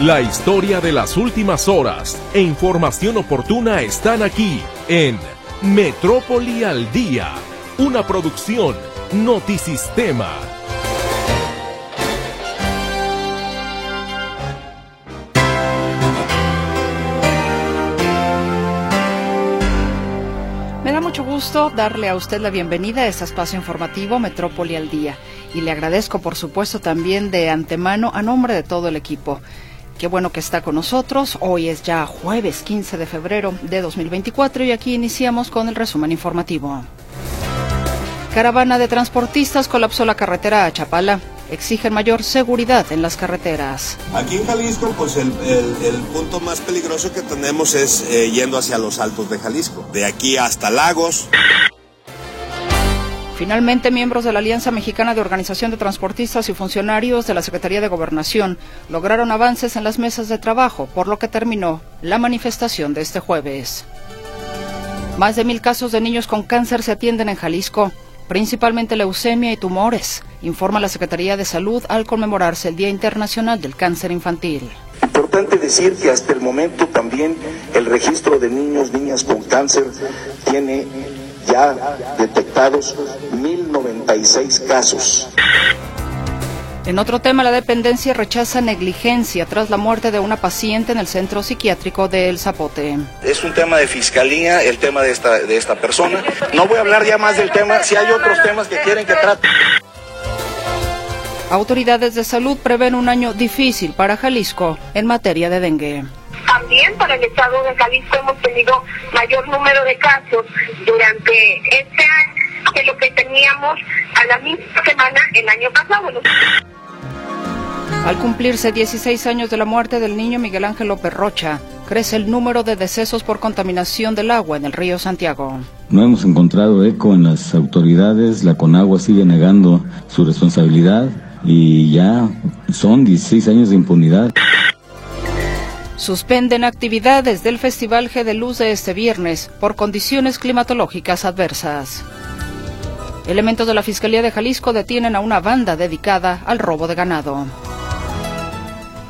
La historia de las últimas horas e información oportuna están aquí en Metrópoli al Día, una producción Notisistema. Me da mucho gusto darle a usted la bienvenida a este espacio informativo Metrópoli al Día y le agradezco por supuesto también de antemano a nombre de todo el equipo. Qué bueno que está con nosotros. Hoy es ya jueves 15 de febrero de 2024 y aquí iniciamos con el resumen informativo. Caravana de transportistas colapsó la carretera a Chapala. Exigen mayor seguridad en las carreteras. Aquí en Jalisco, pues el, punto más peligroso que tenemos es eh, yendo hacia los altos de Jalisco. De aquí hasta Lagos. Finalmente, miembros de la Alianza Mexicana de Organización de Transportistas y funcionarios de la Secretaría de Gobernación lograron avances en las mesas de trabajo, por lo que terminó la manifestación de este jueves. Más de mil casos de niños con cáncer se atienden en Jalisco, principalmente leucemia y tumores, informa la Secretaría de Salud al conmemorarse el Día Internacional del Cáncer Infantil. Importante decir que hasta el momento también el registro de niños, niñas con cáncer tiene ya detectados 1096 casos. En otro tema, la dependencia rechaza negligencia tras la muerte de una paciente en el centro psiquiátrico de El Zapote. Es un tema de fiscalía, el tema de esta, de esta persona. No voy a hablar ya más del tema. Si hay otros temas que quieren que trate. Autoridades de salud prevén un año difícil para Jalisco en materia de dengue. También para el estado de Jalisco hemos tenido mayor número de casos durante este año que lo que teníamos a la misma semana el año pasado. Al cumplirse 16 años de la muerte del niño Miguel Ángel López Rocha, crece el número de decesos por contaminación del agua en el río Santiago. No hemos encontrado eco en las autoridades, la Conagua sigue negando su responsabilidad y ya son 16 años de impunidad. Suspenden actividades del Festival G de Luz de este viernes por condiciones climatológicas adversas. Elementos de la Fiscalía de Jalisco detienen a una banda dedicada al robo de ganado.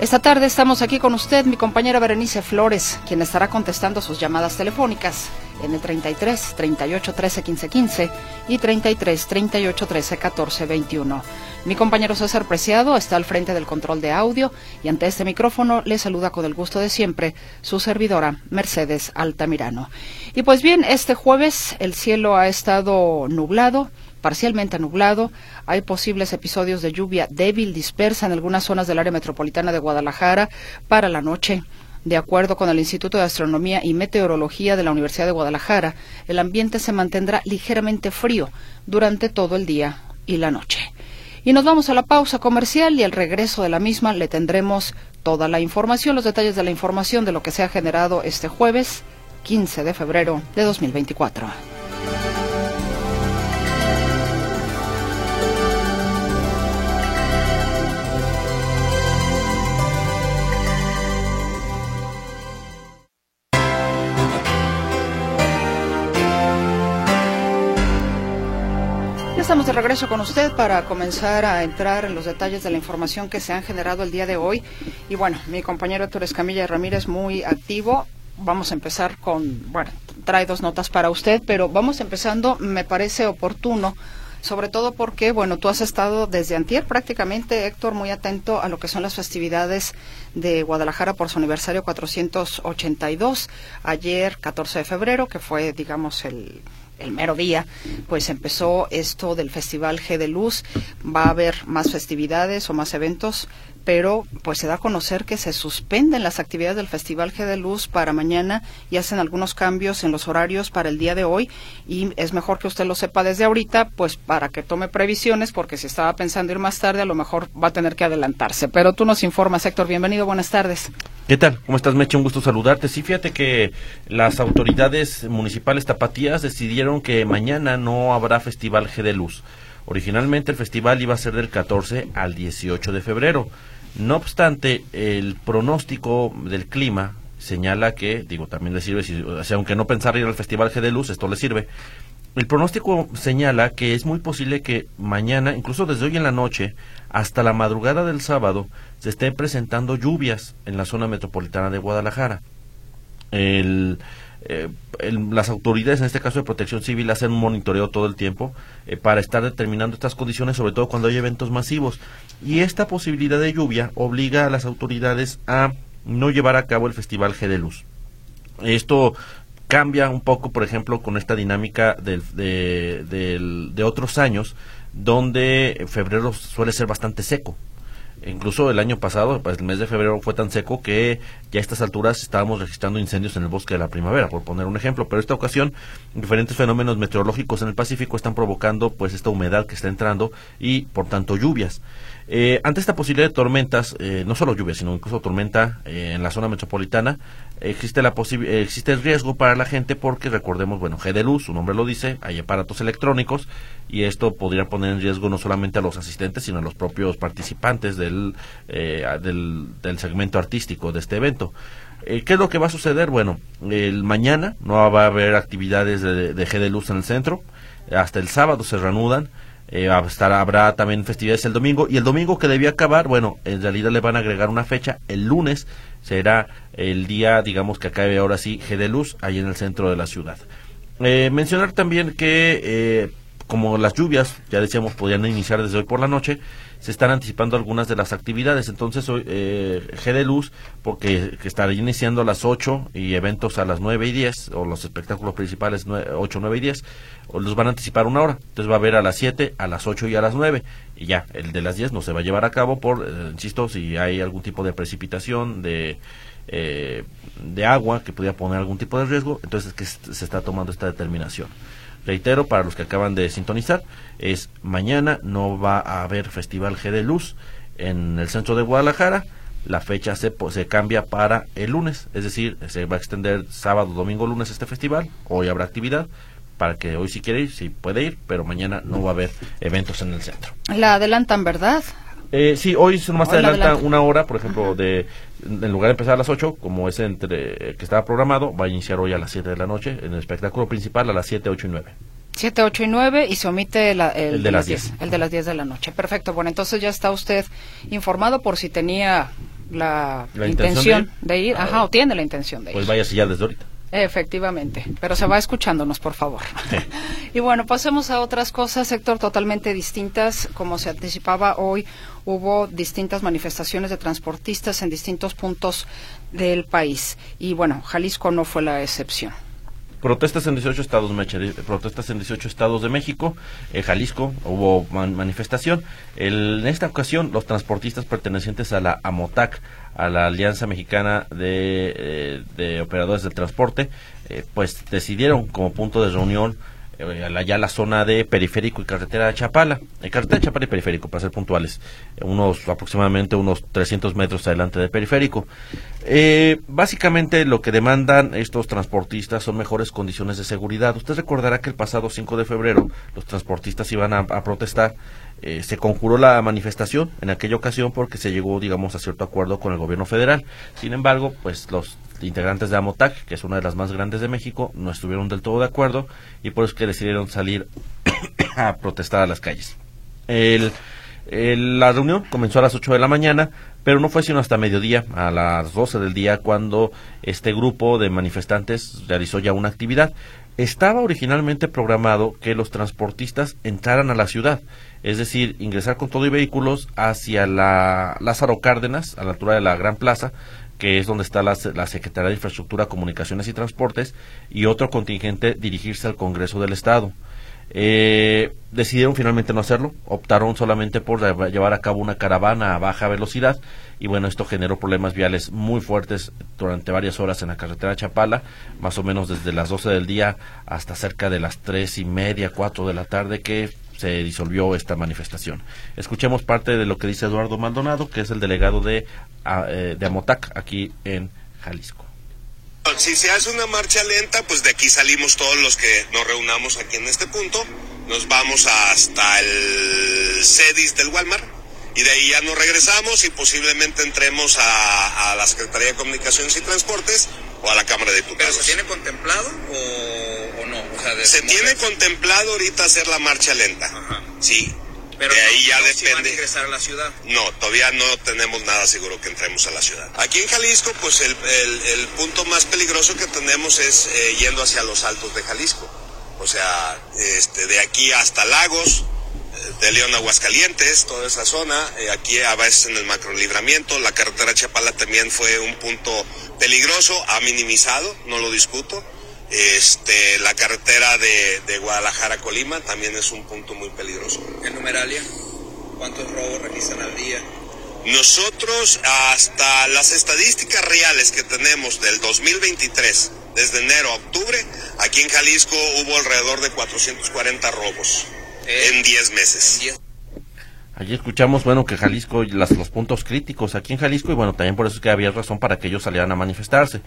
Esta tarde estamos aquí con usted, mi compañera Berenice Flores, quien estará contestando sus llamadas telefónicas en el 33 38 13 15 15 y 33 38 13 14 21. Mi compañero César Preciado está al frente del control de audio y ante este micrófono le saluda con el gusto de siempre su servidora Mercedes Altamirano. Y pues bien, este jueves el cielo ha estado nublado parcialmente nublado. Hay posibles episodios de lluvia débil dispersa en algunas zonas del área metropolitana de Guadalajara para la noche. De acuerdo con el Instituto de Astronomía y Meteorología de la Universidad de Guadalajara, el ambiente se mantendrá ligeramente frío durante todo el día y la noche. Y nos vamos a la pausa comercial y al regreso de la misma le tendremos toda la información, los detalles de la información de lo que se ha generado este jueves 15 de febrero de 2024. Ya estamos de regreso con usted para comenzar a entrar en los detalles de la información que se han generado el día de hoy. Y bueno, mi compañero Héctor Escamilla Ramírez muy activo. Vamos a empezar con, bueno, trae dos notas para usted, pero vamos empezando, me parece oportuno, sobre todo porque, bueno, tú has estado desde antier prácticamente, Héctor, muy atento a lo que son las festividades de Guadalajara por su aniversario 482. Ayer, 14 de febrero, que fue, digamos, el el mero día, pues empezó esto del Festival G de Luz. Va a haber más festividades o más eventos, pero pues se da a conocer que se suspenden las actividades del Festival G de Luz para mañana y hacen algunos cambios en los horarios para el día de hoy y es mejor que usted lo sepa desde ahorita, pues para que tome previsiones, porque si estaba pensando ir más tarde, a lo mejor va a tener que adelantarse. Pero tú nos informas, Héctor, bienvenido, buenas tardes. ¿Qué tal? ¿Cómo estás, Meche? Un gusto saludarte. Sí, fíjate que las autoridades municipales tapatías decidieron que mañana no habrá Festival G de Luz. Originalmente el festival iba a ser del 14 al 18 de febrero. No obstante, el pronóstico del clima señala que, digo, también le sirve, si, aunque no pensar ir al Festival G de Luz, esto le sirve, el pronóstico señala que es muy posible que mañana, incluso desde hoy en la noche, hasta la madrugada del sábado, se estén presentando lluvias en la zona metropolitana de Guadalajara. El, eh, las autoridades, en este caso de protección civil, hacen un monitoreo todo el tiempo eh, para estar determinando estas condiciones, sobre todo cuando hay eventos masivos. Y esta posibilidad de lluvia obliga a las autoridades a no llevar a cabo el Festival G de Luz. Esto cambia un poco, por ejemplo, con esta dinámica de, de otros años, donde febrero suele ser bastante seco. Incluso el año pasado, el mes de febrero fue tan seco que ya a estas alturas estábamos registrando incendios en el bosque de la primavera, por poner un ejemplo. Pero esta ocasión, diferentes fenómenos meteorológicos en el Pacífico están provocando pues esta humedad que está entrando y por tanto lluvias. Eh, ante esta posibilidad de tormentas, eh, no solo lluvia, sino incluso tormenta eh, en la zona metropolitana, existe, la existe el riesgo para la gente porque recordemos, bueno, G de luz, su nombre lo dice, hay aparatos electrónicos y esto podría poner en riesgo no solamente a los asistentes, sino a los propios participantes del, del, del segmento artístico de este evento. ¿Qué es lo que va a suceder? Bueno, el mañana no va a haber actividades de, de G de luz en el centro, hasta el sábado se reanudan eh, habrá también festividades el domingo y el domingo que debía acabar, bueno, en realidad le van a agregar una fecha, el lunes será el día, digamos que acabe ahora sí, G de Luz, ahí en el centro de la ciudad. Eh, mencionar también que eh, como las lluvias, ya decíamos, podían iniciar desde hoy por la noche, se están anticipando algunas de las actividades. Entonces, eh, G de Luz, porque que estará iniciando a las 8 y eventos a las 9 y 10, o los espectáculos principales 8, 9 y 10, los van a anticipar una hora. Entonces va a haber a las 7, a las 8 y a las 9. Y ya, el de las 10 no se va a llevar a cabo por, eh, insisto, si hay algún tipo de precipitación, de... Eh, de agua que pudiera poner algún tipo de riesgo, entonces es que se está tomando esta determinación. Reitero, para los que acaban de sintonizar, es mañana no va a haber Festival G de Luz en el centro de Guadalajara. La fecha se, se cambia para el lunes, es decir, se va a extender sábado, domingo, lunes este festival. Hoy habrá actividad, para que hoy si quiere ir, si puede ir, pero mañana no va a haber eventos en el centro. La adelantan, ¿verdad? Eh, sí, hoy se nomás adelanta una hora, por ejemplo, de en lugar de empezar a las 8, como es entre que estaba programado, va a iniciar hoy a las 7 de la noche en el espectáculo principal a las 7, 8 y 9. 7, 8 y 9 y se omite el, de las 10. El de las 10 de la noche. Perfecto. Bueno, entonces ya está usted informado por si tenía la, intención, de ir. Ajá, o tiene la intención de pues ir. Pues váyase ya desde ahorita. Efectivamente, pero se va escuchándonos, por favor. y bueno, pasemos a otras cosas, sector totalmente distintas. Como se anticipaba hoy, hubo distintas manifestaciones de transportistas en distintos puntos del país. Y bueno, Jalisco no fue la excepción. Protestas en 18 estados, protestas en 18 estados de México, en Jalisco hubo manifestación. en esta ocasión, los transportistas pertenecientes a la AMOTAC, a la Alianza Mexicana de, eh, Operadores del Transporte, eh, pues decidieron como punto de reunión eh, allá la zona de periférico y carretera de Chapala, eh, carretera de Chapala y periférico, para ser puntuales, unos aproximadamente unos 300 metros adelante del periférico. Eh, básicamente lo que demandan estos transportistas son mejores condiciones de seguridad. Usted recordará que el pasado 5 de febrero los transportistas iban a, protestar se conjuró la manifestación en aquella ocasión porque se llegó, digamos, a cierto acuerdo con el gobierno federal. Sin embargo, pues los integrantes de Amotac, que es una de las más grandes de México, no estuvieron del todo de acuerdo y por eso que decidieron salir a protestar a las calles. El, la reunión comenzó a las 8 de la mañana, pero no fue sino hasta mediodía, a las 12 del día, cuando este grupo de manifestantes realizó ya una actividad. Estaba originalmente programado que los transportistas entraran a la ciudad, es decir, ingresar con todo y vehículos hacia la Lázaro Cárdenas, a la altura de la Gran Plaza, que es donde está la, Secretaría de Infraestructura, Comunicaciones y Transportes, y otro contingente dirigirse al Congreso del Estado. Eh, decidieron finalmente no hacerlo, optaron solamente por llevar a cabo una caravana a baja velocidad y bueno, esto generó problemas viales muy fuertes durante varias horas en la carretera Chapala, más o menos desde las 12 del día hasta cerca de las tres y media, cuatro de la tarde que se disolvió esta manifestación. Escuchemos parte de lo que dice Eduardo Maldonado, que es el delegado de, eh, de Amotac aquí en Jalisco. Si se hace una marcha lenta, pues de aquí salimos todos los que nos reunamos aquí en este punto. Nos vamos hasta el CEDIS del Walmart y de ahí ya nos regresamos y posiblemente entremos a, la Secretaría de Comunicaciones y Transportes o a la Cámara de Diputados. ¿Pero se tiene contemplado o, o? Se tiene contemplado ahorita hacer la marcha lenta. Sí. Pero de ahí no- ya no si van a depende. ingresar a la ciudad. No, todavía no tenemos nada seguro que entremos a la ciudad. Aquí en Jalisco, pues el, el- el punto más peligroso que tenemos es eh, yendo hacia los altos de Jalisco. O sea, este, de aquí hasta Lagos, eh, de León a Aguascalientes, toda esa zona, eh, aquí a veces en el macrolibramiento, la carretera Chapala también fue un punto peligroso, ha minimizado, no lo discuto. Este, la carretera de, de Guadalajara a Colima también es un punto muy peligroso. ¿En numeralia? ¿Cuántos robos registran al día? Nosotros hasta las estadísticas reales que tenemos del 2023, desde enero a octubre, aquí en Jalisco hubo alrededor de 440 robos Eh, en 10 meses. diez- Allí escuchamos, bueno, que Jalisco, y las, los puntos críticos aquí en Jalisco, y bueno, también por eso es que había razón para que ellos salieran a manifestarse.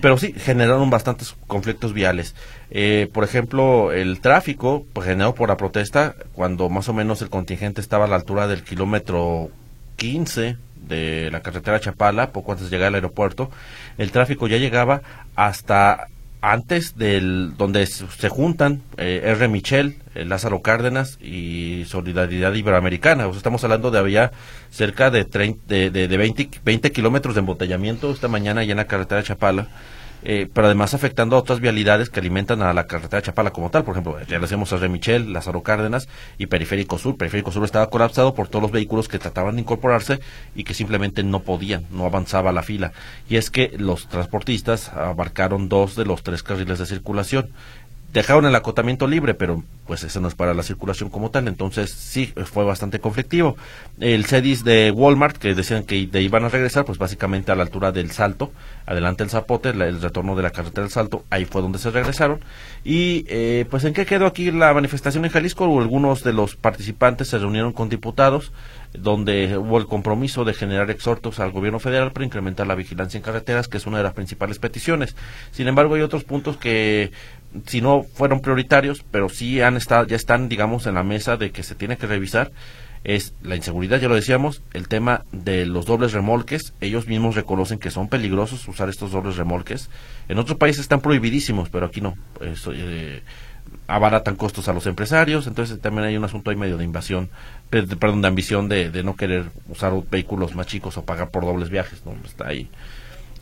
Pero sí, generaron bastantes conflictos viales. Eh, por ejemplo, el tráfico, pues generado por la protesta, cuando más o menos el contingente estaba a la altura del kilómetro 15 de la carretera Chapala, poco antes de llegar al aeropuerto, el tráfico ya llegaba hasta antes del donde se juntan eh, R. Michel, eh, Lázaro Cárdenas y Solidaridad Iberoamericana. O sea, estamos hablando de había cerca de, 30 de, de, de 20, 20 kilómetros de embotellamiento esta mañana ya en la carretera Chapala. Eh, pero además afectando a otras vialidades que alimentan a la carretera Chapala como tal. Por ejemplo, ya le hacemos a R. Michel, Lázaro Cárdenas y Periférico Sur. Periférico Sur estaba colapsado por todos los vehículos que trataban de incorporarse y que simplemente no podían, no avanzaba la fila. Y es que los transportistas abarcaron dos de los tres carriles de circulación. Dejaron el acotamiento libre, pero pues eso no es para la circulación como tal, entonces sí, fue bastante conflictivo. El CEDIS de Walmart, que decían que iban a regresar, pues básicamente a la altura del Salto, adelante el Zapote, la- el retorno de la carretera del Salto, ahí fue donde se regresaron. Y eh, pues en qué quedó aquí la manifestación en Jalisco, algunos de los participantes se reunieron con diputados, donde hubo el compromiso de generar exhortos al gobierno federal para incrementar la vigilancia en carreteras, que es una de las principales peticiones. Sin embargo, hay otros puntos que si no fueron prioritarios, pero sí han estado, ya están, digamos, en la mesa de que se tiene que revisar, es la inseguridad, ya lo decíamos, el tema de los dobles remolques, ellos mismos reconocen que son peligrosos usar estos dobles remolques. En otros países están prohibidísimos, pero aquí no. Eso, eh, abaratan costos a los empresarios, entonces también hay un asunto ahí medio de invasión, perdón, de ambición de, de no querer usar vehículos más chicos o pagar por dobles viajes, ¿no? Está ahí.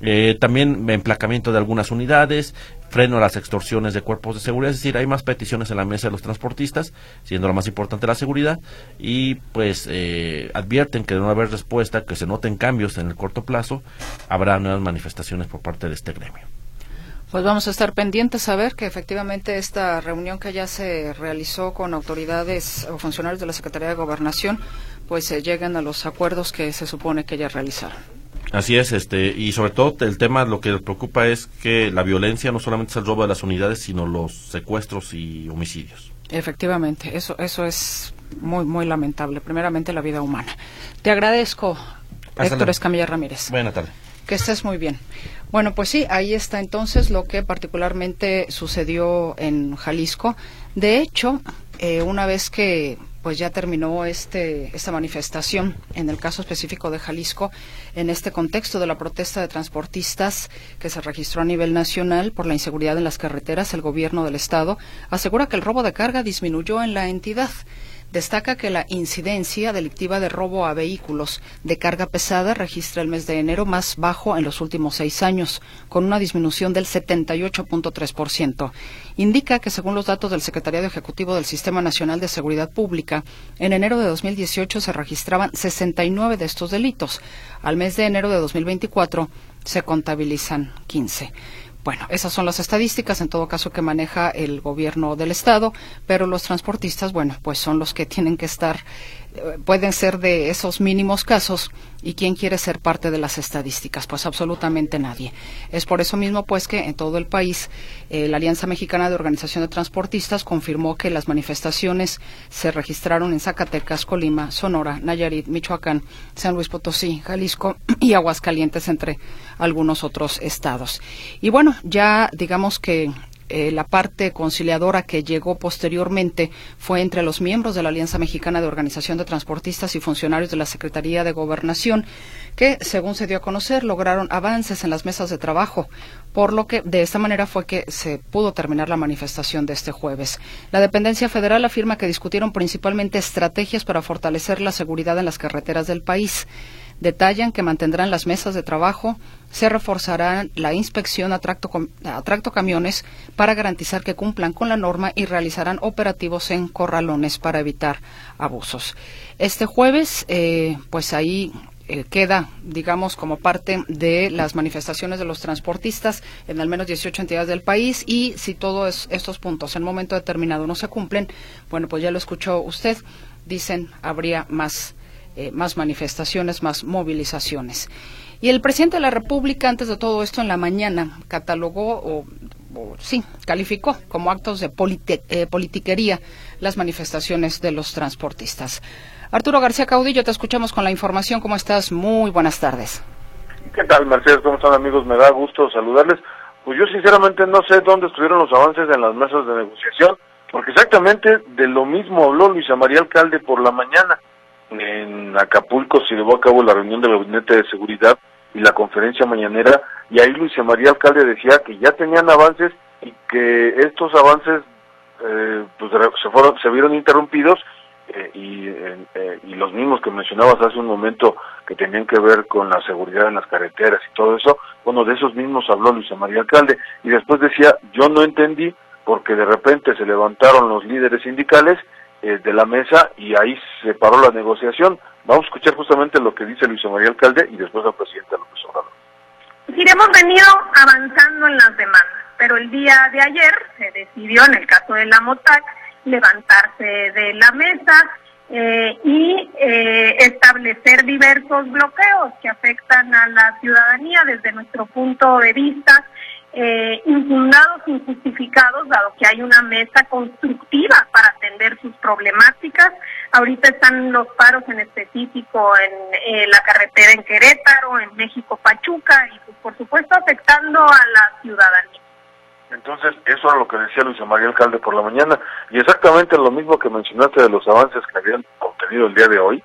Eh, también emplacamiento de algunas unidades, freno a las extorsiones de cuerpos de seguridad, es decir, hay más peticiones en la mesa de los transportistas, siendo la más importante la seguridad, y pues eh, advierten que de no haber respuesta, que se noten cambios en el corto plazo, habrá nuevas manifestaciones por parte de este gremio. Pues vamos a estar pendientes a ver que efectivamente esta reunión que ya se realizó con autoridades o funcionarios de la Secretaría de Gobernación, pues se lleguen a los acuerdos que se supone que ya realizaron. Así es, este, y sobre todo el tema lo que preocupa es que la violencia no solamente es el robo de las unidades, sino los secuestros y homicidios. Efectivamente, eso, eso es muy, muy lamentable. Primeramente la vida humana. Te agradezco, Hasta Héctor. Escamilla Ramírez. Buena tarde. Que estés muy bien. Bueno, pues sí, ahí está entonces lo que particularmente sucedió en Jalisco. De hecho, eh, una vez que pues ya terminó este esta manifestación en el caso específico de Jalisco en este contexto de la protesta de transportistas que se registró a nivel nacional por la inseguridad en las carreteras el gobierno del estado asegura que el robo de carga disminuyó en la entidad Destaca que la incidencia delictiva de robo a vehículos de carga pesada registra el mes de enero más bajo en los últimos seis años, con una disminución del 78.3%. Indica que, según los datos del Secretariado Ejecutivo del Sistema Nacional de Seguridad Pública, en enero de 2018 se registraban 69 de estos delitos. Al mes de enero de 2024 se contabilizan 15. Bueno, esas son las estadísticas, en todo caso, que maneja el gobierno del Estado, pero los transportistas, bueno, pues son los que tienen que estar, pueden ser de esos mínimos casos, y quién quiere ser parte de las estadísticas, pues absolutamente nadie. Es por eso mismo, pues, que en todo el país eh, la Alianza Mexicana de Organización de Transportistas confirmó que las manifestaciones se registraron en Zacatecas, Colima, Sonora, Nayarit, Michoacán, San Luis Potosí, Jalisco y Aguascalientes, entre algunos otros estados. Y bueno, ya digamos que eh, la parte conciliadora que llegó posteriormente fue entre los miembros de la Alianza Mexicana de Organización de Transportistas y funcionarios de la Secretaría de Gobernación, que, según se dio a conocer, lograron avances en las mesas de trabajo, por lo que de esta manera fue que se pudo terminar la manifestación de este jueves. La dependencia federal afirma que discutieron principalmente estrategias para fortalecer la seguridad en las carreteras del país. Detallan que mantendrán las mesas de trabajo, se reforzará la inspección a tracto, a tracto camiones para garantizar que cumplan con la norma y realizarán operativos en corralones para evitar abusos. Este jueves, eh, pues ahí eh, queda, digamos, como parte de las manifestaciones de los transportistas en al menos 18 entidades del país y si todos estos puntos en momento determinado no se cumplen, bueno, pues ya lo escuchó usted, dicen habría más eh, más manifestaciones, más movilizaciones. Y el presidente de la República, antes de todo esto, en la mañana, catalogó o, sí, calificó como actos de eh, politiquería las manifestaciones de los transportistas. Arturo García Caudillo, te escuchamos con la información. ¿Cómo estás? Muy buenas tardes. ¿Qué tal, Mercedes? ¿Cómo están, amigos? Me da gusto saludarles. Pues yo sinceramente no sé dónde estuvieron los avances en las mesas de negociación, porque exactamente de lo mismo habló Luisa María Alcalde por la mañana en Acapulco se llevó a cabo la reunión del gabinete de seguridad y la conferencia mañanera y ahí Luis María Alcalde decía que ya tenían avances y que estos avances eh, pues se fueron se vieron interrumpidos eh, y, eh, y los mismos que mencionabas hace un momento que tenían que ver con la seguridad en las carreteras y todo eso bueno de esos mismos habló Luis María Alcalde. Y después decía yo no entendí porque de repente se levantaron los líderes sindicales eh, de la mesa y ahí se paró la negociación. Vamos a escuchar justamente lo que dice Luis María Alcalde y después al presidente López Obrador. hemos venido avanzando en las demandas, pero el día de ayer se decidió, en el caso de la MOTAC, levantarse de la mesa eh, y eh, establecer diversos bloqueos que afectan a la ciudadanía desde nuestro punto de vista eh, infundados, injustificados, dado que hay una mesa constructiva para atender sus problemáticas. Ahorita están los paros en específico en eh, la carretera en Querétaro, en México Pachuca y pues, por supuesto afectando a la ciudadanía. Entonces, eso era lo que decía Luisa María Alcalde por la mañana y exactamente lo mismo que mencionaste de los avances que habían obtenido el día de hoy,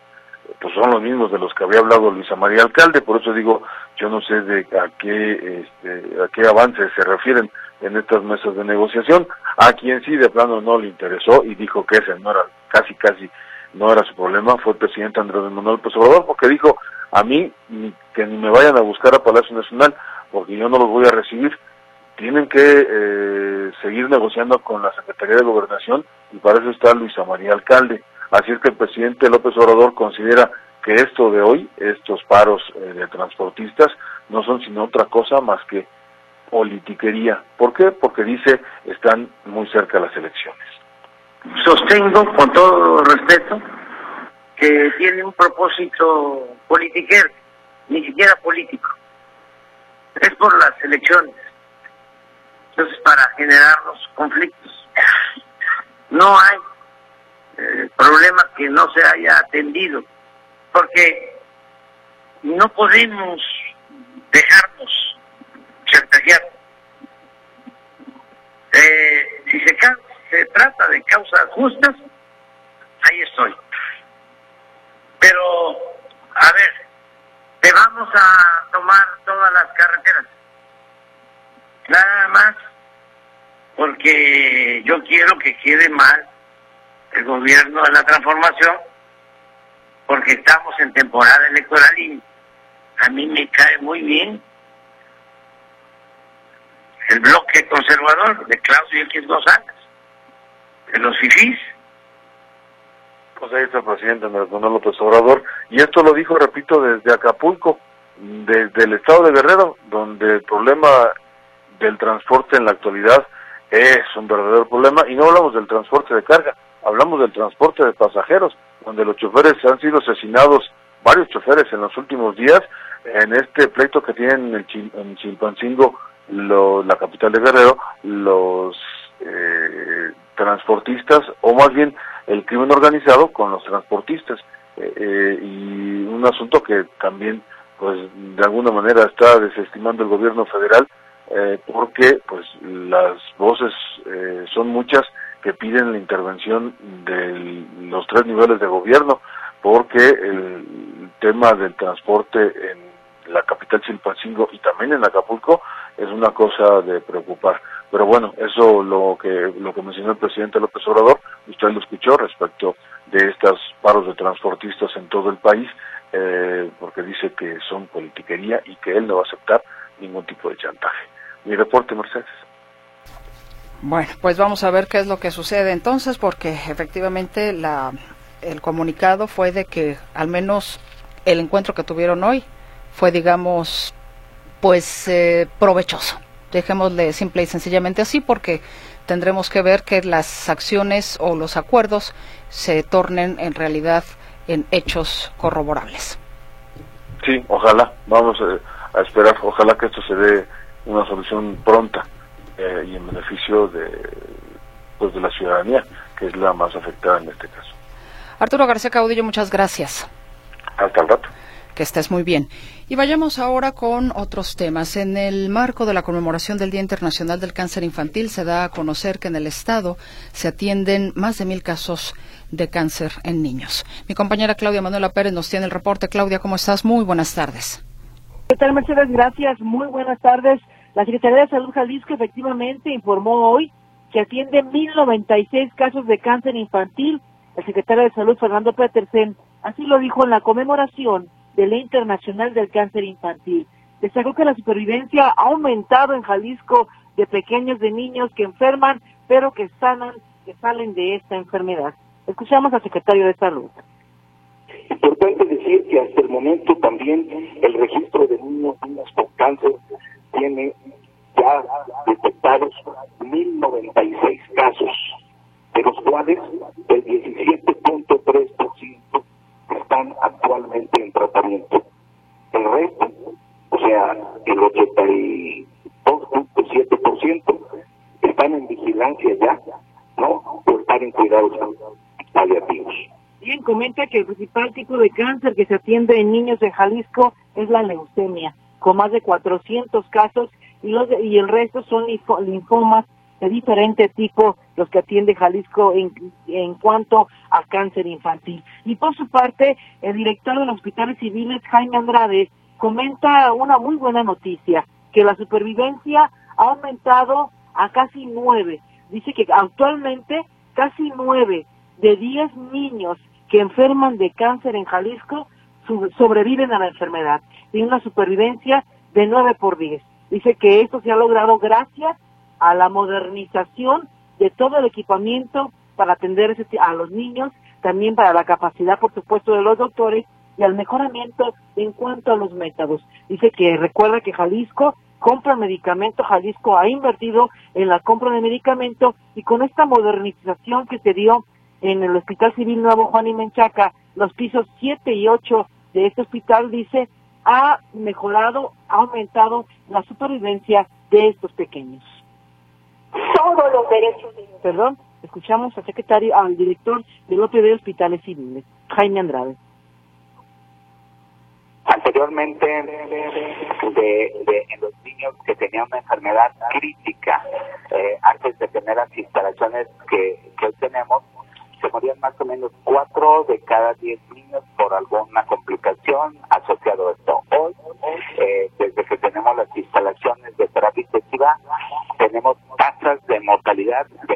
pues son los mismos de los que había hablado Luisa María Alcalde, por eso digo, yo no sé de a qué este, a qué avances se refieren en estas mesas de negociación, a quien sí de plano no le interesó y dijo que ese no era casi casi no era su problema, fue el presidente Andrés Manuel López Obrador, porque dijo a mí que ni me vayan a buscar a Palacio Nacional, porque yo no los voy a recibir, tienen que eh, seguir negociando con la Secretaría de Gobernación y para eso está Luisa María Alcalde Así es que el presidente López Obrador considera que esto de hoy, estos paros eh, de transportistas, no son sino otra cosa más que politiquería. ¿Por qué? Porque dice están muy cerca las elecciones. Sostengo con todo respeto que tiene un propósito politiquero, ni siquiera político. Es por las elecciones. Entonces, para generar los conflictos. No hay problema que no se haya atendido, porque no podemos dejarnos chantajear. Eh, si se, se trata de causas justas, ahí estoy. Pero, a ver, te vamos a tomar todas las carreteras. Nada más porque yo quiero que quede mal el gobierno de la transformación porque estamos en temporada electoral y a mí me cae muy bien el bloque conservador de Claudio X González, de los FIFIs. Pues ahí está el presidente Andrés Manuel López Obrador, y esto lo dijo, repito, desde Acapulco, desde el estado de Guerrero, donde el problema del transporte en la actualidad es un verdadero problema, y no hablamos del transporte de carga, hablamos del transporte de pasajeros, donde los choferes han sido asesinados, varios choferes en los últimos días, en este pleito que tienen en, Chilpancingo, la capital de Guerrero, los eh, transportistas, o más bien el crimen organizado con los transportistas. Eh, eh, y un asunto que también, pues, de alguna manera está desestimando el gobierno federal, eh, porque pues las voces eh, son muchas que piden la intervención de los tres niveles de gobierno, porque el tema del transporte en la capital Chilpancingo y también en Acapulco es una cosa de preocupar. Pero bueno, eso lo que lo que mencionó el presidente López Obrador, usted lo escuchó respecto de estos paros de transportistas en todo el país, eh, porque dice que son politiquería y que él no va a aceptar ningún tipo de chantaje. Mi reporte, Mercedes. Bueno, pues vamos a ver qué es lo que sucede entonces, porque efectivamente la, el comunicado fue de que al menos el encuentro que tuvieron hoy fue, digamos, pues eh, provechoso. Dejémosle simple y sencillamente así, porque tendremos que ver que las acciones o los acuerdos se tornen en realidad en hechos corroborables. Sí, ojalá, vamos eh, a, esperar, ojalá que esto se dé una solución pronta eh, y en beneficio de, pues de la ciudadanía, que es la más afectada en este caso. Arturo García Caudillo, muchas gracias. Hasta el rato. Que estés muy bien. Y vayamos ahora con otros temas. En el marco de la conmemoración del Día Internacional del Cáncer Infantil se da a conocer que en el Estado se atienden más de mil casos de cáncer en niños. Mi compañera Claudia Manuela Pérez nos tiene el reporte. Claudia, ¿cómo estás? Muy buenas tardes. ¿Qué tal, Mercedes? Gracias. Muy buenas tardes. La Secretaría de Salud Jalisco efectivamente informó hoy que atiende 1.096 casos de cáncer infantil. El secretario de Salud, Fernando Petersen, así lo dijo en la conmemoración del Día Internacional del Cáncer Infantil. Destacó que la supervivencia ha aumentado en Jalisco de pequeños, de niños que enferman, pero que sanan, que salen de esta enfermedad. Escuchamos al secretario de Salud. Importante decir que hasta el momento también el registro de niños con cáncer tiene ya detectados 1.096 casos, de los cuales el 17.3% están actualmente en tratamiento. El resto, o sea, el 82.7% están en vigilancia ya, ¿no? O están en cuidados paliativos. Bien, comenta que el principal tipo de cáncer que se atiende en niños de Jalisco es la leucemia, con más de 400 casos y, los y el resto son linfomas de diferente tipo los que atiende Jalisco en, en cuanto a cáncer infantil. Y por su parte, el director de los hospitales civiles, Jaime Andrade, comenta una muy buena noticia, que la supervivencia ha aumentado a casi nueve. Dice que actualmente casi nueve de diez niños que enferman de cáncer en Jalisco sobreviven a la enfermedad. Tiene una supervivencia de nueve por diez. Dice que esto se ha logrado gracias a la modernización de todo el equipamiento para atender a los niños, también para la capacidad, por supuesto, de los doctores y al mejoramiento en cuanto a los métodos. Dice que recuerda que Jalisco compra medicamento, Jalisco ha invertido en la compra de medicamento y con esta modernización que se dio en el Hospital Civil Nuevo Juan y Menchaca, los pisos 7 y 8 de este hospital, dice, ha mejorado, ha aumentado la supervivencia de estos pequeños todos los derechos Perdón, escuchamos al secretario, al director del OPD Hospitales Civiles, Jaime Andrade. Anteriormente, de, los niños que tenían una enfermedad crítica, eh, antes de tener las instalaciones que, que hoy tenemos, morían más o menos cuatro de cada diez niños por alguna complicación asociado a esto. Hoy, eh, desde que tenemos las instalaciones de terapia intensiva, tenemos tasas de mortalidad de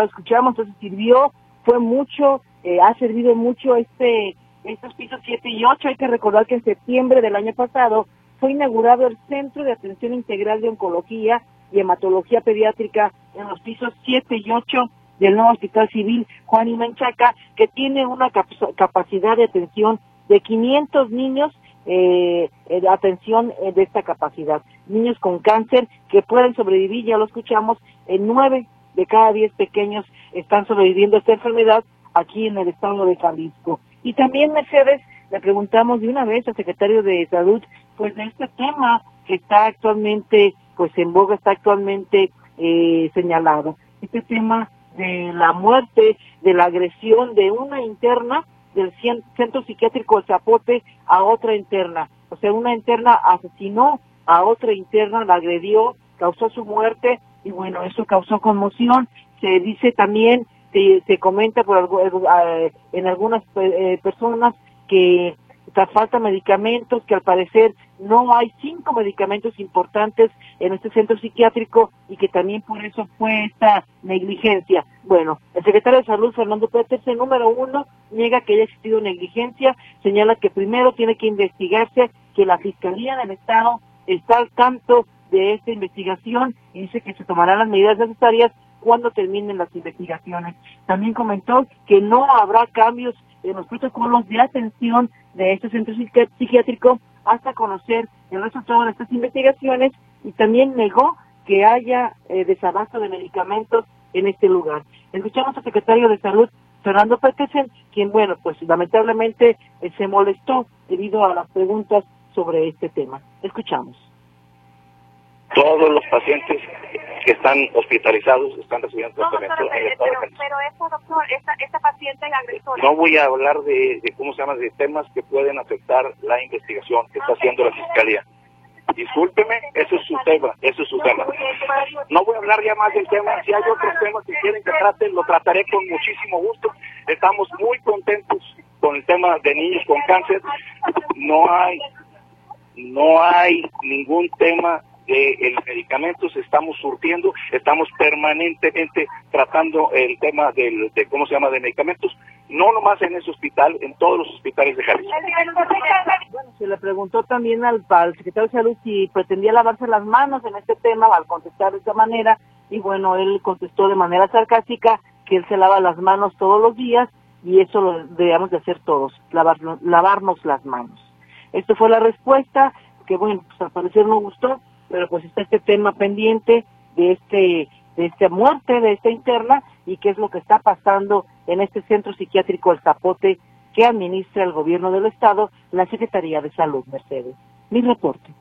lo escuchamos, entonces sirvió, fue mucho, ha servido mucho este estos pisos 7 y 8. Hay que recordar que en septiembre del año pasado fue inaugurado el Centro de Atención Integral de Oncología y Hematología Pediátrica en los pisos 7 y 8 del nuevo Hospital Civil Juan y Menchaca, que tiene una capacidad de atención de 500 niños eh, de atención eh, de esta capacidad. Niños con cáncer que pueden sobrevivir, ya lo escuchamos, en 9 de cada 10 pequeños están sobreviviendo a esta enfermedad aquí en el estado de Jalisco. Y también, Mercedes, le preguntamos de una vez al secretario de Salud, pues de este tema que está actualmente, pues en boga, está actualmente eh, señalado. Este tema de la muerte, de la agresión de una interna del centro psiquiátrico de Zapote a otra interna. O sea, una interna asesinó a otra interna, la agredió, causó su muerte y bueno, eso causó conmoción. Se dice también, se, se comenta por eh, en algunas eh, personas que falta medicamentos, que al parecer no hay cinco medicamentos importantes en este centro psiquiátrico y que también por eso fue esta negligencia. Bueno, el secretario de Salud, Fernando Petersen, número uno, niega que haya existido negligencia, señala que primero tiene que investigarse, que la Fiscalía del Estado está al tanto de esta investigación y dice que se tomarán las medidas necesarias cuando terminen las investigaciones. También comentó que no habrá cambios en los protocolos de atención de este centro psiquiátrico hasta conocer el resultado de estas investigaciones y también negó que haya eh, desabasto de medicamentos en este lugar. Escuchamos al secretario de Salud, Fernando Petersen, quien, bueno, pues lamentablemente eh, se molestó debido a las preguntas sobre este tema. Escuchamos todos los pacientes que están hospitalizados están recibiendo tratamiento en el estado pero, pero esa, doctor, esa, esa paciente agresora... No voy a hablar de, de, ¿cómo se llama?, de temas que pueden afectar la investigación que está haciendo la Fiscalía. Discúlpeme, eso es su tema, eso es su tema. No voy a hablar ya más del tema, si hay otros temas que quieren que traten, lo trataré con muchísimo gusto. Estamos muy contentos con el tema de niños con cáncer. No hay, no hay ningún tema de los medicamentos, estamos surtiendo, estamos permanentemente tratando el tema del, de, ¿cómo se llama?, de medicamentos, no nomás en ese hospital, en todos los hospitales de Jalisco. Bueno, se le preguntó también al, al secretario de Salud si pretendía lavarse las manos en este tema al contestar de esta manera, y bueno, él contestó de manera sarcástica que él se lava las manos todos los días y eso lo debemos de hacer todos, lavarnos, lavarnos las manos. Esto fue la respuesta que, bueno, pues al parecer no gustó, pero pues está este tema pendiente de este de esta muerte de esta interna y qué es lo que está pasando en este centro psiquiátrico El Zapote que administra el gobierno del estado, la Secretaría de Salud, Mercedes. Mi reporte.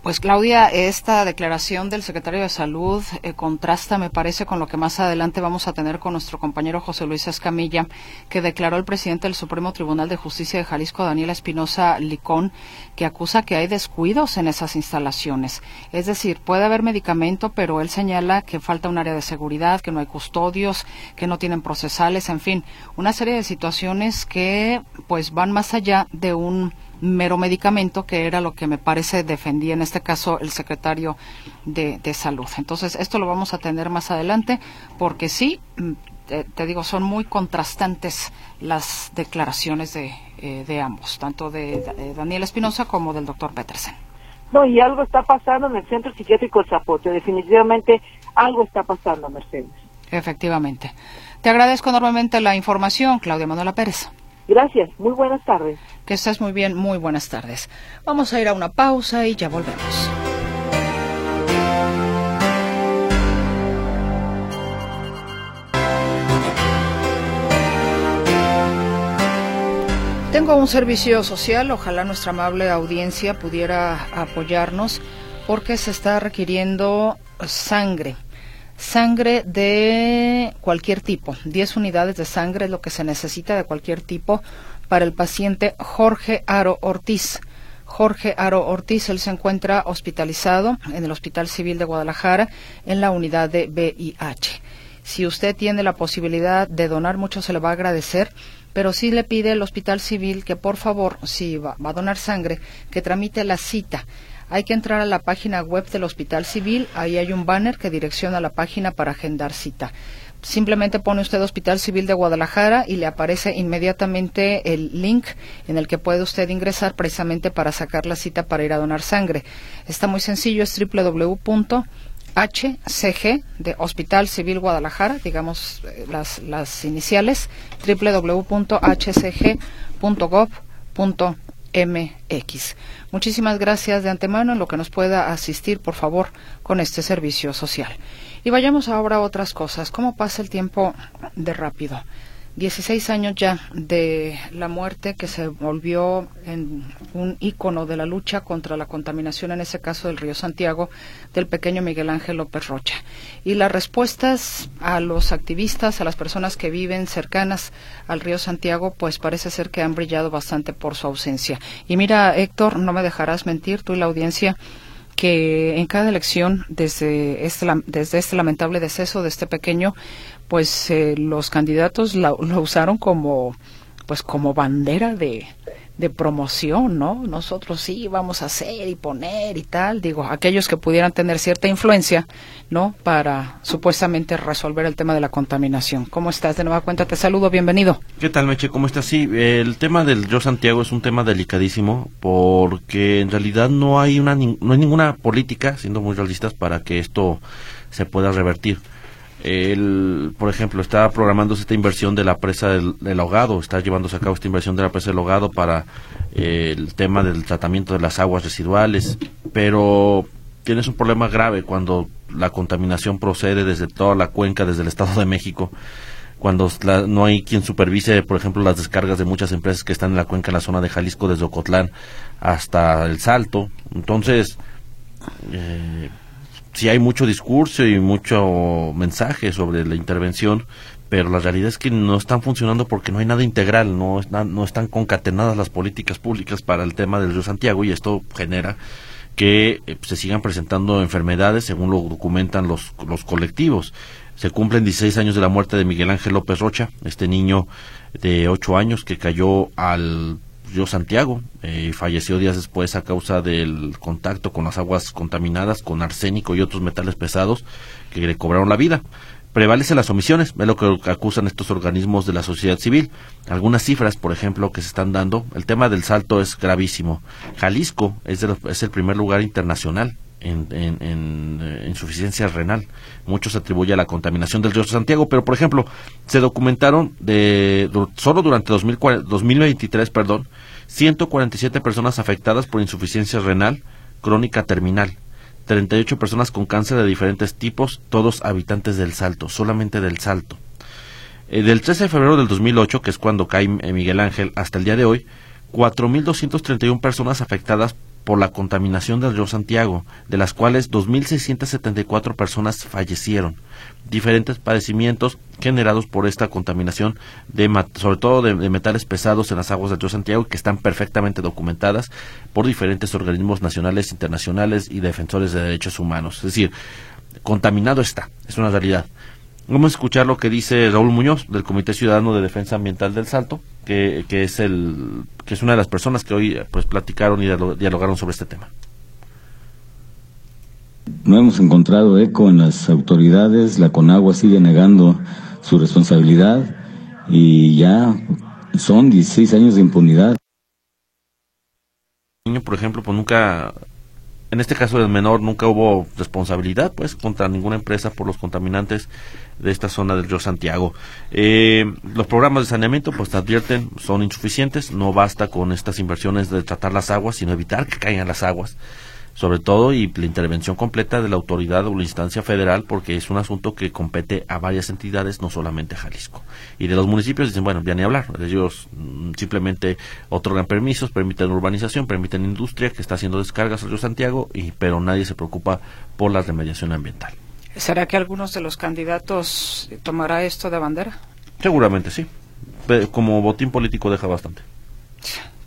Pues Claudia, esta declaración del secretario de Salud eh, contrasta, me parece, con lo que más adelante vamos a tener con nuestro compañero José Luis Escamilla, que declaró el presidente del Supremo Tribunal de Justicia de Jalisco, Daniel Espinosa Licón, que acusa que hay descuidos en esas instalaciones. Es decir, puede haber medicamento, pero él señala que falta un área de seguridad, que no hay custodios, que no tienen procesales, en fin, una serie de situaciones que pues van más allá de un mero medicamento, que era lo que me parece defendía en este caso el secretario de, Salud. Entonces, esto lo vamos a tener más adelante, porque sí, mm, te, digo, son muy contrastantes las declaraciones de, eh, de ambos, tanto de, Daniel Espinosa como del doctor Petersen. No, y algo está pasando en el Centro Psiquiátrico El Zapote. Definitivamente algo está pasando, Mercedes. Efectivamente. Te agradezco enormemente la información, Claudia Manuela Pérez. Gracias, muy buenas tardes. Que estés muy bien, muy buenas tardes. Vamos a ir a una pausa y ya volvemos. Tengo un servicio social, ojalá nuestra amable audiencia pudiera apoyarnos porque se está requiriendo sangre sangre de cualquier tipo. 10 unidades de sangre es lo que se necesita de cualquier tipo para el paciente Jorge Aro Ortiz. Jorge Aro Ortiz, él se encuentra hospitalizado en el Hospital Civil de Guadalajara en la unidad de VIH. Si usted tiene la posibilidad de donar mucho, se le va a agradecer, pero sí le pide el Hospital Civil que por favor, si va a donar sangre, que tramite la cita hay que entrar a la página web del Hospital Civil, ahí hay un banner que direcciona a la página para agendar cita. Simplemente pone usted Hospital Civil de Guadalajara y le aparece inmediatamente el link en el que puede usted ingresar precisamente para sacar la cita para ir a donar sangre. Está muy sencillo, es www.hcg de Hospital Civil Guadalajara, digamos eh, las, las iniciales, www.hcg.gov.mx MX. Muchísimas gracias de antemano en lo que nos pueda asistir, por favor, con este servicio social. Y vayamos ahora a otras cosas. ¿Cómo pasa el tiempo de rápido? 16 años ya de la muerte que se volvió en un ícono de la lucha contra la contaminación, en ese caso del río Santiago, del pequeño Miguel Ángel López Rocha. Y las respuestas a los activistas, a las personas que viven cercanas al río Santiago, pues parece ser que han brillado bastante por su ausencia. Y mira, Héctor, no me dejarás mentir, tú y la audiencia, que en cada elección, desde este, desde este lamentable deceso de este pequeño, pues eh, los candidatos lo usaron como, pues como bandera de, de promoción, ¿no? Nosotros sí vamos a hacer y poner y tal, digo, aquellos que pudieran tener cierta influencia, ¿no? Para supuestamente resolver el tema de la contaminación. ¿Cómo estás? De nueva cuenta te saludo, bienvenido. ¿Qué tal, Meche? ¿Cómo estás? Sí, el tema del Yo Santiago es un tema delicadísimo porque en realidad no hay una no hay ninguna política, siendo muy realistas, para que esto se pueda revertir. Él, por ejemplo, está programándose esta inversión de la presa del, ahogado, está llevándose a cabo esta inversión de la presa del ahogado para eh, el tema del tratamiento de las aguas residuales, pero tienes un problema grave cuando la contaminación procede desde toda la cuenca, desde el Estado de México, cuando no hay quien supervise, por ejemplo, las descargas de muchas empresas que están en la cuenca, en la zona de Jalisco, desde Ocotlán hasta El Salto. Entonces, eh, sí hay mucho discurso y mucho mensaje sobre la intervención, pero la realidad es que no están funcionando porque no hay nada integral, no están, no están concatenadas las políticas públicas para el tema del río Santiago y esto genera que eh, se sigan presentando enfermedades según lo documentan los, los colectivos. Se cumplen 16 años de la muerte de Miguel Ángel López Rocha, este niño de 8 años que cayó al yo Santiago eh, falleció días después a causa del contacto con las aguas contaminadas con arsénico y otros metales pesados que le cobraron la vida. Prevalecen las omisiones, es lo que acusan estos organismos de la sociedad civil. Algunas cifras, por ejemplo, que se están dando, el tema del salto es gravísimo. Jalisco es, es el primer lugar internacional en, en, eh, insuficiencia renal. Mucho se atribuye a la contaminación del río Santiago, pero por ejemplo, se documentaron de solo durante 2023, perdón, 147 personas afectadas por insuficiencia renal crónica terminal. 38 personas con cáncer de diferentes tipos, todos habitantes del Salto, solamente del Salto. Eh, del 13 de febrero del 2008, que es cuando cae eh, Miguel Ángel, hasta el día de hoy, 4.231 personas afectadas por la contaminación del río Santiago, de las cuales 2.674 personas fallecieron. Diferentes padecimientos generados por esta contaminación, de, sobre todo de, metales pesados en las aguas del río Santiago, que están perfectamente documentadas por diferentes organismos nacionales, internacionales y defensores de derechos humanos. Es decir, contaminado está, es una realidad. Vamos a escuchar lo que dice Raúl Muñoz del Comité Ciudadano de Defensa Ambiental del Salto, que, es el que es una de las personas que hoy pues platicaron y dialogaron sobre este tema. No hemos encontrado eco en las autoridades, la Conagua sigue negando su responsabilidad y ya son 16 años de impunidad. Niño, por ejemplo, pues nunca en este caso del menor nunca hubo responsabilidad pues contra ninguna empresa por los contaminantes de esta zona del río Santiago. Eh, los programas de saneamiento pues te advierten son insuficientes, no basta con estas inversiones de tratar las aguas, sino evitar que caigan las aguas sobre todo y la intervención completa de la autoridad o la instancia federal porque es un asunto que compete a varias entidades, no solamente a Jalisco. Y de los municipios dicen, bueno, ya ni hablar, ellos mm, simplemente otorgan permisos, permiten urbanización, permiten industria que está haciendo descargas al río Santiago, y, pero nadie se preocupa por la remediación ambiental. ¿Será que algunos de los candidatos tomará esto de bandera? Seguramente sí. Como botín político deja bastante.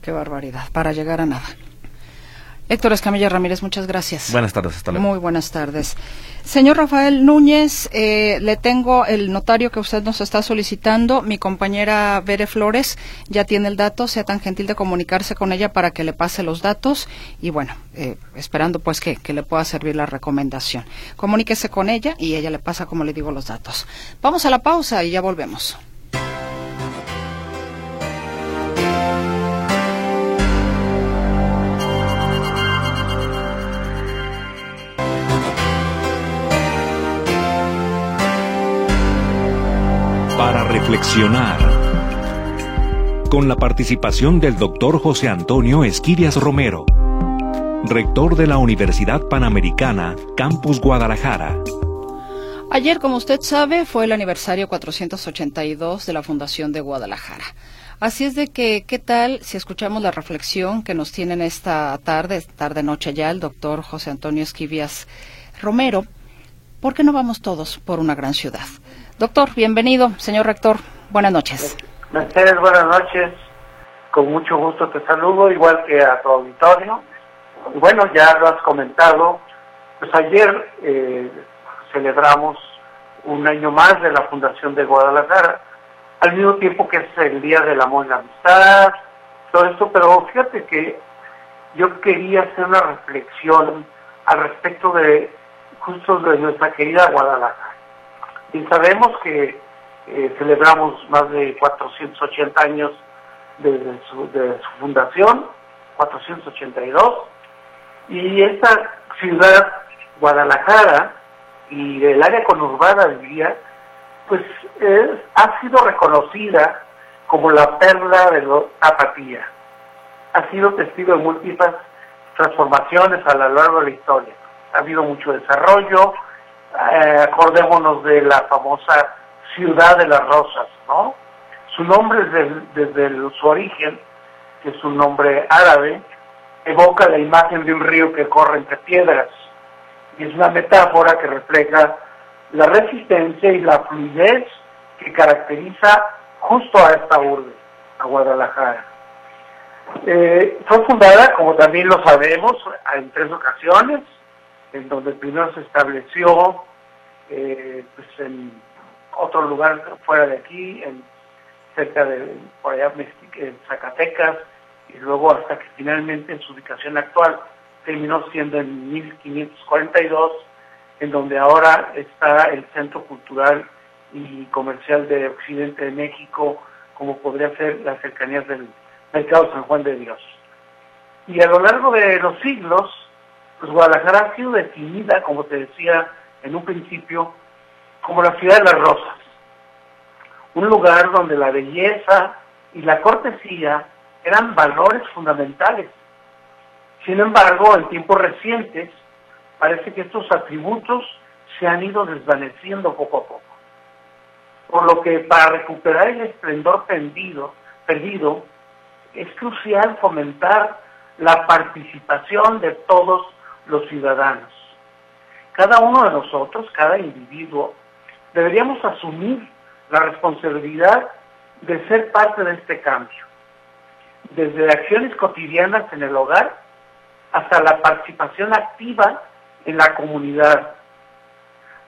Qué barbaridad, para llegar a nada. Héctor Escamilla Ramírez, muchas gracias. Buenas tardes, hasta luego. Muy buenas tardes. Señor Rafael Núñez, eh, le tengo el notario que usted nos está solicitando. Mi compañera Bere Flores ya tiene el dato. Sea tan gentil de comunicarse con ella para que le pase los datos. Y bueno, eh, esperando pues que, que le pueda servir la recomendación. Comuníquese con ella y ella le pasa, como le digo, los datos. Vamos a la pausa y ya volvemos. Para reflexionar. Con la participación del doctor José Antonio Esquirias Romero, rector de la Universidad Panamericana, Campus Guadalajara. Ayer, como usted sabe, fue el aniversario 482 de la Fundación de Guadalajara. Así es de que, ¿qué tal si escuchamos la reflexión que nos tienen esta tarde, tarde-noche ya, el doctor José Antonio Esquivias Romero? ¿Por qué no vamos todos por una gran ciudad? Doctor, bienvenido. Señor rector, buenas noches. Mercedes, buenas noches. Con mucho gusto te saludo, igual que a tu auditorio. Y bueno, ya lo has comentado. Pues ayer eh, celebramos un año más de la Fundación de Guadalajara, al mismo tiempo que es el Día del Amor y la Amistad, todo esto, pero fíjate que yo quería hacer una reflexión al respecto de justo de nuestra querida Guadalajara. Y sabemos que eh, celebramos más de 480 años de su, de su fundación, 482, y esta ciudad, Guadalajara, y del área conurbada diría, pues ha sido reconocida como la perla de la apatía. Ha sido testigo de múltiples transformaciones a lo largo de la historia. Ha habido mucho desarrollo, eh, acordémonos de la famosa ciudad de las rosas, ¿no? Su nombre desde, su origen, que es un nombre árabe, evoca la imagen de un río que corre entre piedras es una metáfora que refleja la resistencia y la fluidez que caracteriza justo a esta urbe, a Guadalajara. Eh, fue fundada, como también lo sabemos, en tres ocasiones, en donde primero se estableció eh, pues en otro lugar fuera de aquí, en, cerca de por allá en Zacatecas, y luego hasta que finalmente en su ubicación actual terminó siendo en 1542, en donde ahora está el Centro Cultural y Comercial de Occidente de México, como podría ser las cercanías del Mercado San Juan de Dios. Y a lo largo de los siglos, pues Guadalajara ha sido definida, como te decía en un principio, como la ciudad de las rosas. Un lugar donde la belleza y la cortesía eran valores fundamentales sin embargo, en tiempos recientes, parece que estos atributos se han ido desvaneciendo poco a poco. Por lo que para recuperar el esplendor perdido, perdido es crucial fomentar la participación de todos los ciudadanos. Cada uno de nosotros, cada individuo, deberíamos asumir la responsabilidad de ser parte de este cambio. Desde acciones cotidianas en el hogar hasta la participación activa en la comunidad.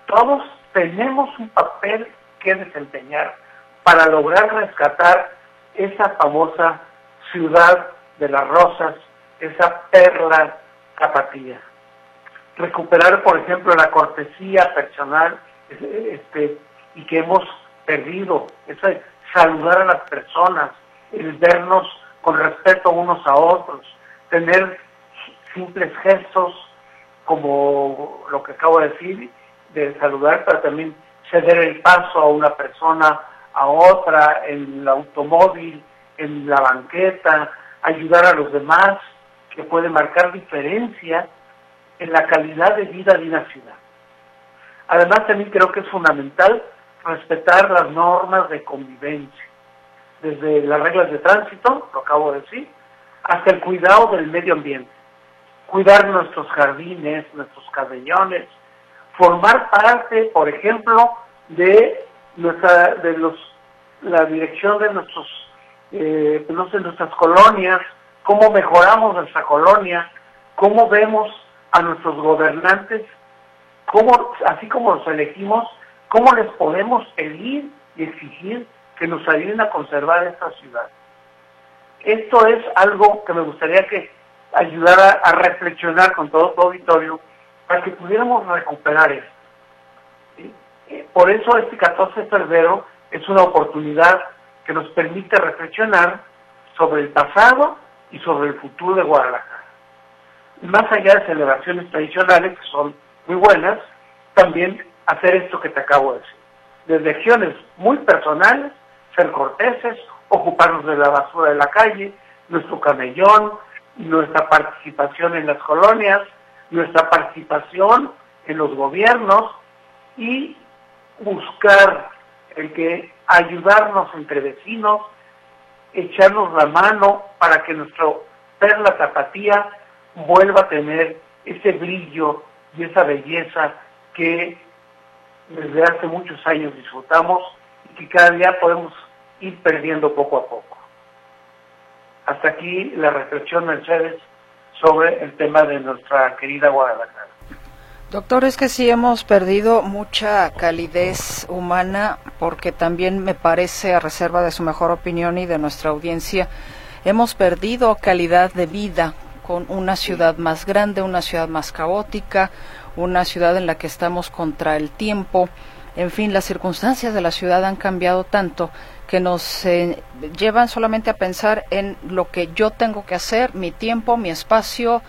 Todos tenemos un papel que desempeñar para lograr rescatar esa famosa ciudad de las rosas, esa perla capatía. Recuperar, por ejemplo, la cortesía personal este, y que hemos perdido, esa, saludar a las personas, el vernos con respeto unos a otros, tener simples gestos como lo que acabo de decir, de saludar, pero también ceder el paso a una persona, a otra, en el automóvil, en la banqueta, ayudar a los demás, que puede marcar diferencia en la calidad de vida de una ciudad. Además, también creo que es fundamental respetar las normas de convivencia, desde las reglas de tránsito, lo acabo de decir, hasta el cuidado del medio ambiente cuidar nuestros jardines, nuestros cabellones, formar parte, por ejemplo, de nuestra, de los, la dirección de nuestros, eh, no sé, nuestras colonias, cómo mejoramos nuestra colonia, cómo vemos a nuestros gobernantes, cómo, así como los elegimos, cómo les podemos pedir y exigir que nos ayuden a conservar esta ciudad. Esto es algo que me gustaría que ayudar a, reflexionar con todo tu auditorio para que pudiéramos recuperar eso. Por eso este 14 de febrero es una oportunidad que nos permite reflexionar sobre el pasado y sobre el futuro de Guadalajara. Más allá de celebraciones tradicionales, que son muy buenas, también hacer esto que te acabo de decir. Desde acciones muy personales, ser corteses, ocuparnos de la basura de la calle, nuestro camellón, nuestra participación en las colonias, nuestra participación en los gobiernos y buscar el que ayudarnos entre vecinos, echarnos la mano para que nuestro perla tapatía vuelva a tener ese brillo y esa belleza que desde hace muchos años disfrutamos y que cada día podemos ir perdiendo poco a poco. Hasta aquí la reflexión, Mercedes, sobre el tema de nuestra querida Guadalajara. Doctor, es que sí hemos perdido mucha calidez humana porque también me parece, a reserva de su mejor opinión y de nuestra audiencia, hemos perdido calidad de vida con una ciudad más grande, una ciudad más caótica, una ciudad en la que estamos contra el tiempo. En fin, las circunstancias de la ciudad han cambiado tanto que nos eh, llevan solamente a pensar en lo que yo tengo que hacer, mi tiempo, mi espacio,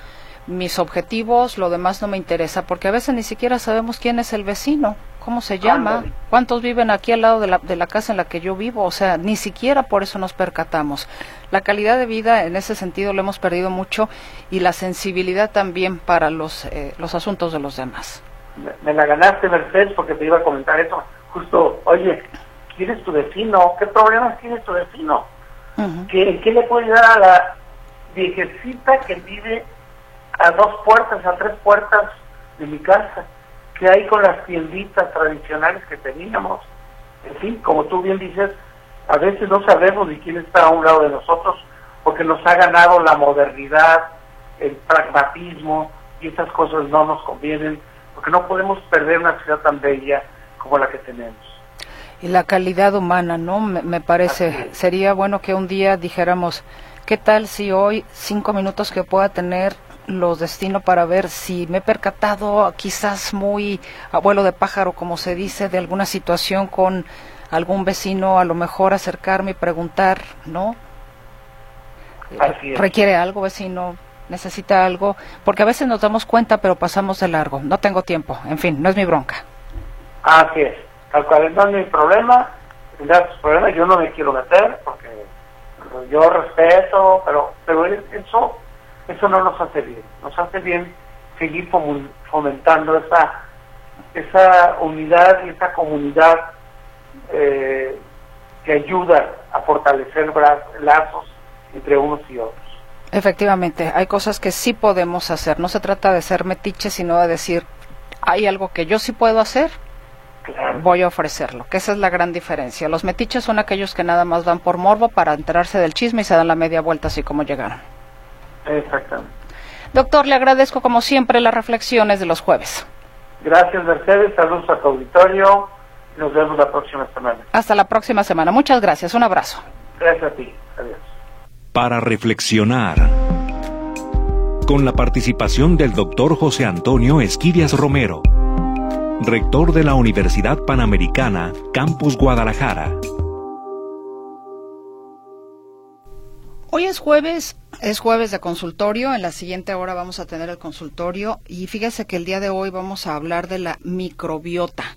mis objetivos, lo demás no me interesa, porque a veces ni siquiera sabemos quién es el vecino, cómo se llama, cuántos viven aquí al lado de la, de la casa en la que yo vivo, o sea, ni siquiera por eso nos percatamos. La calidad de vida en ese sentido lo hemos perdido mucho y la sensibilidad también para los, eh, los asuntos de los demás. Me, la ganaste, Mercedes, porque te iba a comentar eso. Justo, oye, ¿quién es tu vecino? ¿Qué problemas tiene tu vecino? ¿Qué, ¿Qué le puede dar a la viejecita que vive a dos puertas, a tres puertas de mi casa, que hay con las tienditas tradicionales que teníamos. En fin, como tú bien dices, a veces no sabemos ni quién está a un lado de nosotros, porque nos ha ganado la modernidad, el pragmatismo, y esas cosas no nos convienen, porque no podemos perder una ciudad tan bella como la que tenemos. Y la calidad humana, ¿no? Me, me parece, sería bueno que un día dijéramos, ¿qué tal si hoy cinco minutos que pueda tener los destino para ver si me he percatado, quizás muy abuelo de pájaro, como se dice, de alguna situación con algún vecino, a lo mejor acercarme y preguntar, ¿no? ¿Requiere algo, vecino? ¿Necesita algo? Porque a veces nos damos cuenta, pero pasamos de largo. No tengo tiempo. En fin, no es mi bronca. Así es. Tal cual no es mi problema. Tendrá sus problemas. Yo no me quiero meter porque yo respeto, pero, pero eso eso no nos hace bien. Nos hace bien seguir fomentando esa, esa unidad y esa comunidad eh, que ayuda a fortalecer lazos entre unos y otros. Efectivamente, hay cosas que sí podemos hacer. No se trata de ser metiche, sino de decir, hay algo que yo sí puedo hacer, voy a ofrecerlo, que esa es la gran diferencia. Los metiches son aquellos que nada más van por morbo para enterarse del chisme y se dan la media vuelta así como llegaron. Exactamente. Doctor, le agradezco como siempre las reflexiones de los jueves. Gracias, Mercedes. Saludos a tu auditorio. Nos vemos la próxima semana. Hasta la próxima semana. Muchas gracias. Un abrazo. Gracias a ti. Adiós. Para reflexionar. Con la participación del doctor José Antonio Esquirias Romero, rector de la Universidad Panamericana, Campus Guadalajara. Hoy es jueves, es jueves de consultorio. En la siguiente hora vamos a tener el consultorio y fíjese que el día de hoy vamos a hablar de la microbiota.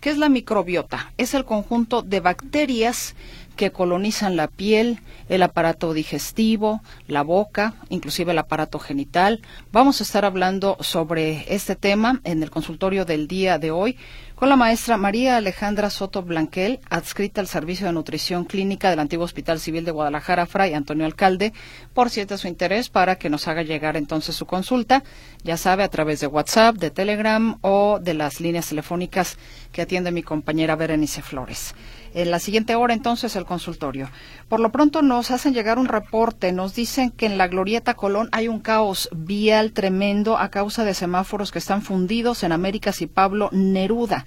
¿Qué es la microbiota? Es el conjunto de bacterias que colonizan la piel, el aparato digestivo, la boca, inclusive el aparato genital. Vamos a estar hablando sobre este tema en el consultorio del día de hoy con la maestra María Alejandra Soto Blanquel, adscrita al Servicio de Nutrición Clínica del Antiguo Hospital Civil de Guadalajara, Fray Antonio Alcalde, por si su interés para que nos haga llegar entonces su consulta, ya sabe, a través de WhatsApp, de Telegram o de las líneas telefónicas que atiende mi compañera Berenice Flores. En la siguiente hora entonces el consultorio. Por lo pronto nos hacen llegar un reporte, nos dicen que en la Glorieta Colón hay un caos vial tremendo a causa de semáforos que están fundidos en Américas y Pablo Neruda.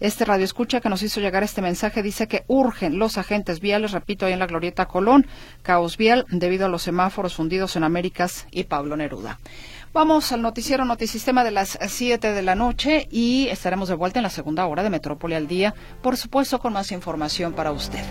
Este radio escucha que nos hizo llegar este mensaje dice que urgen los agentes viales, repito, ahí en la Glorieta Colón, caos vial debido a los semáforos fundidos en Américas y Pablo Neruda. Vamos al noticiero Notisistema de las 7 de la noche y estaremos de vuelta en la segunda hora de Metrópoli al día, por supuesto con más información para usted.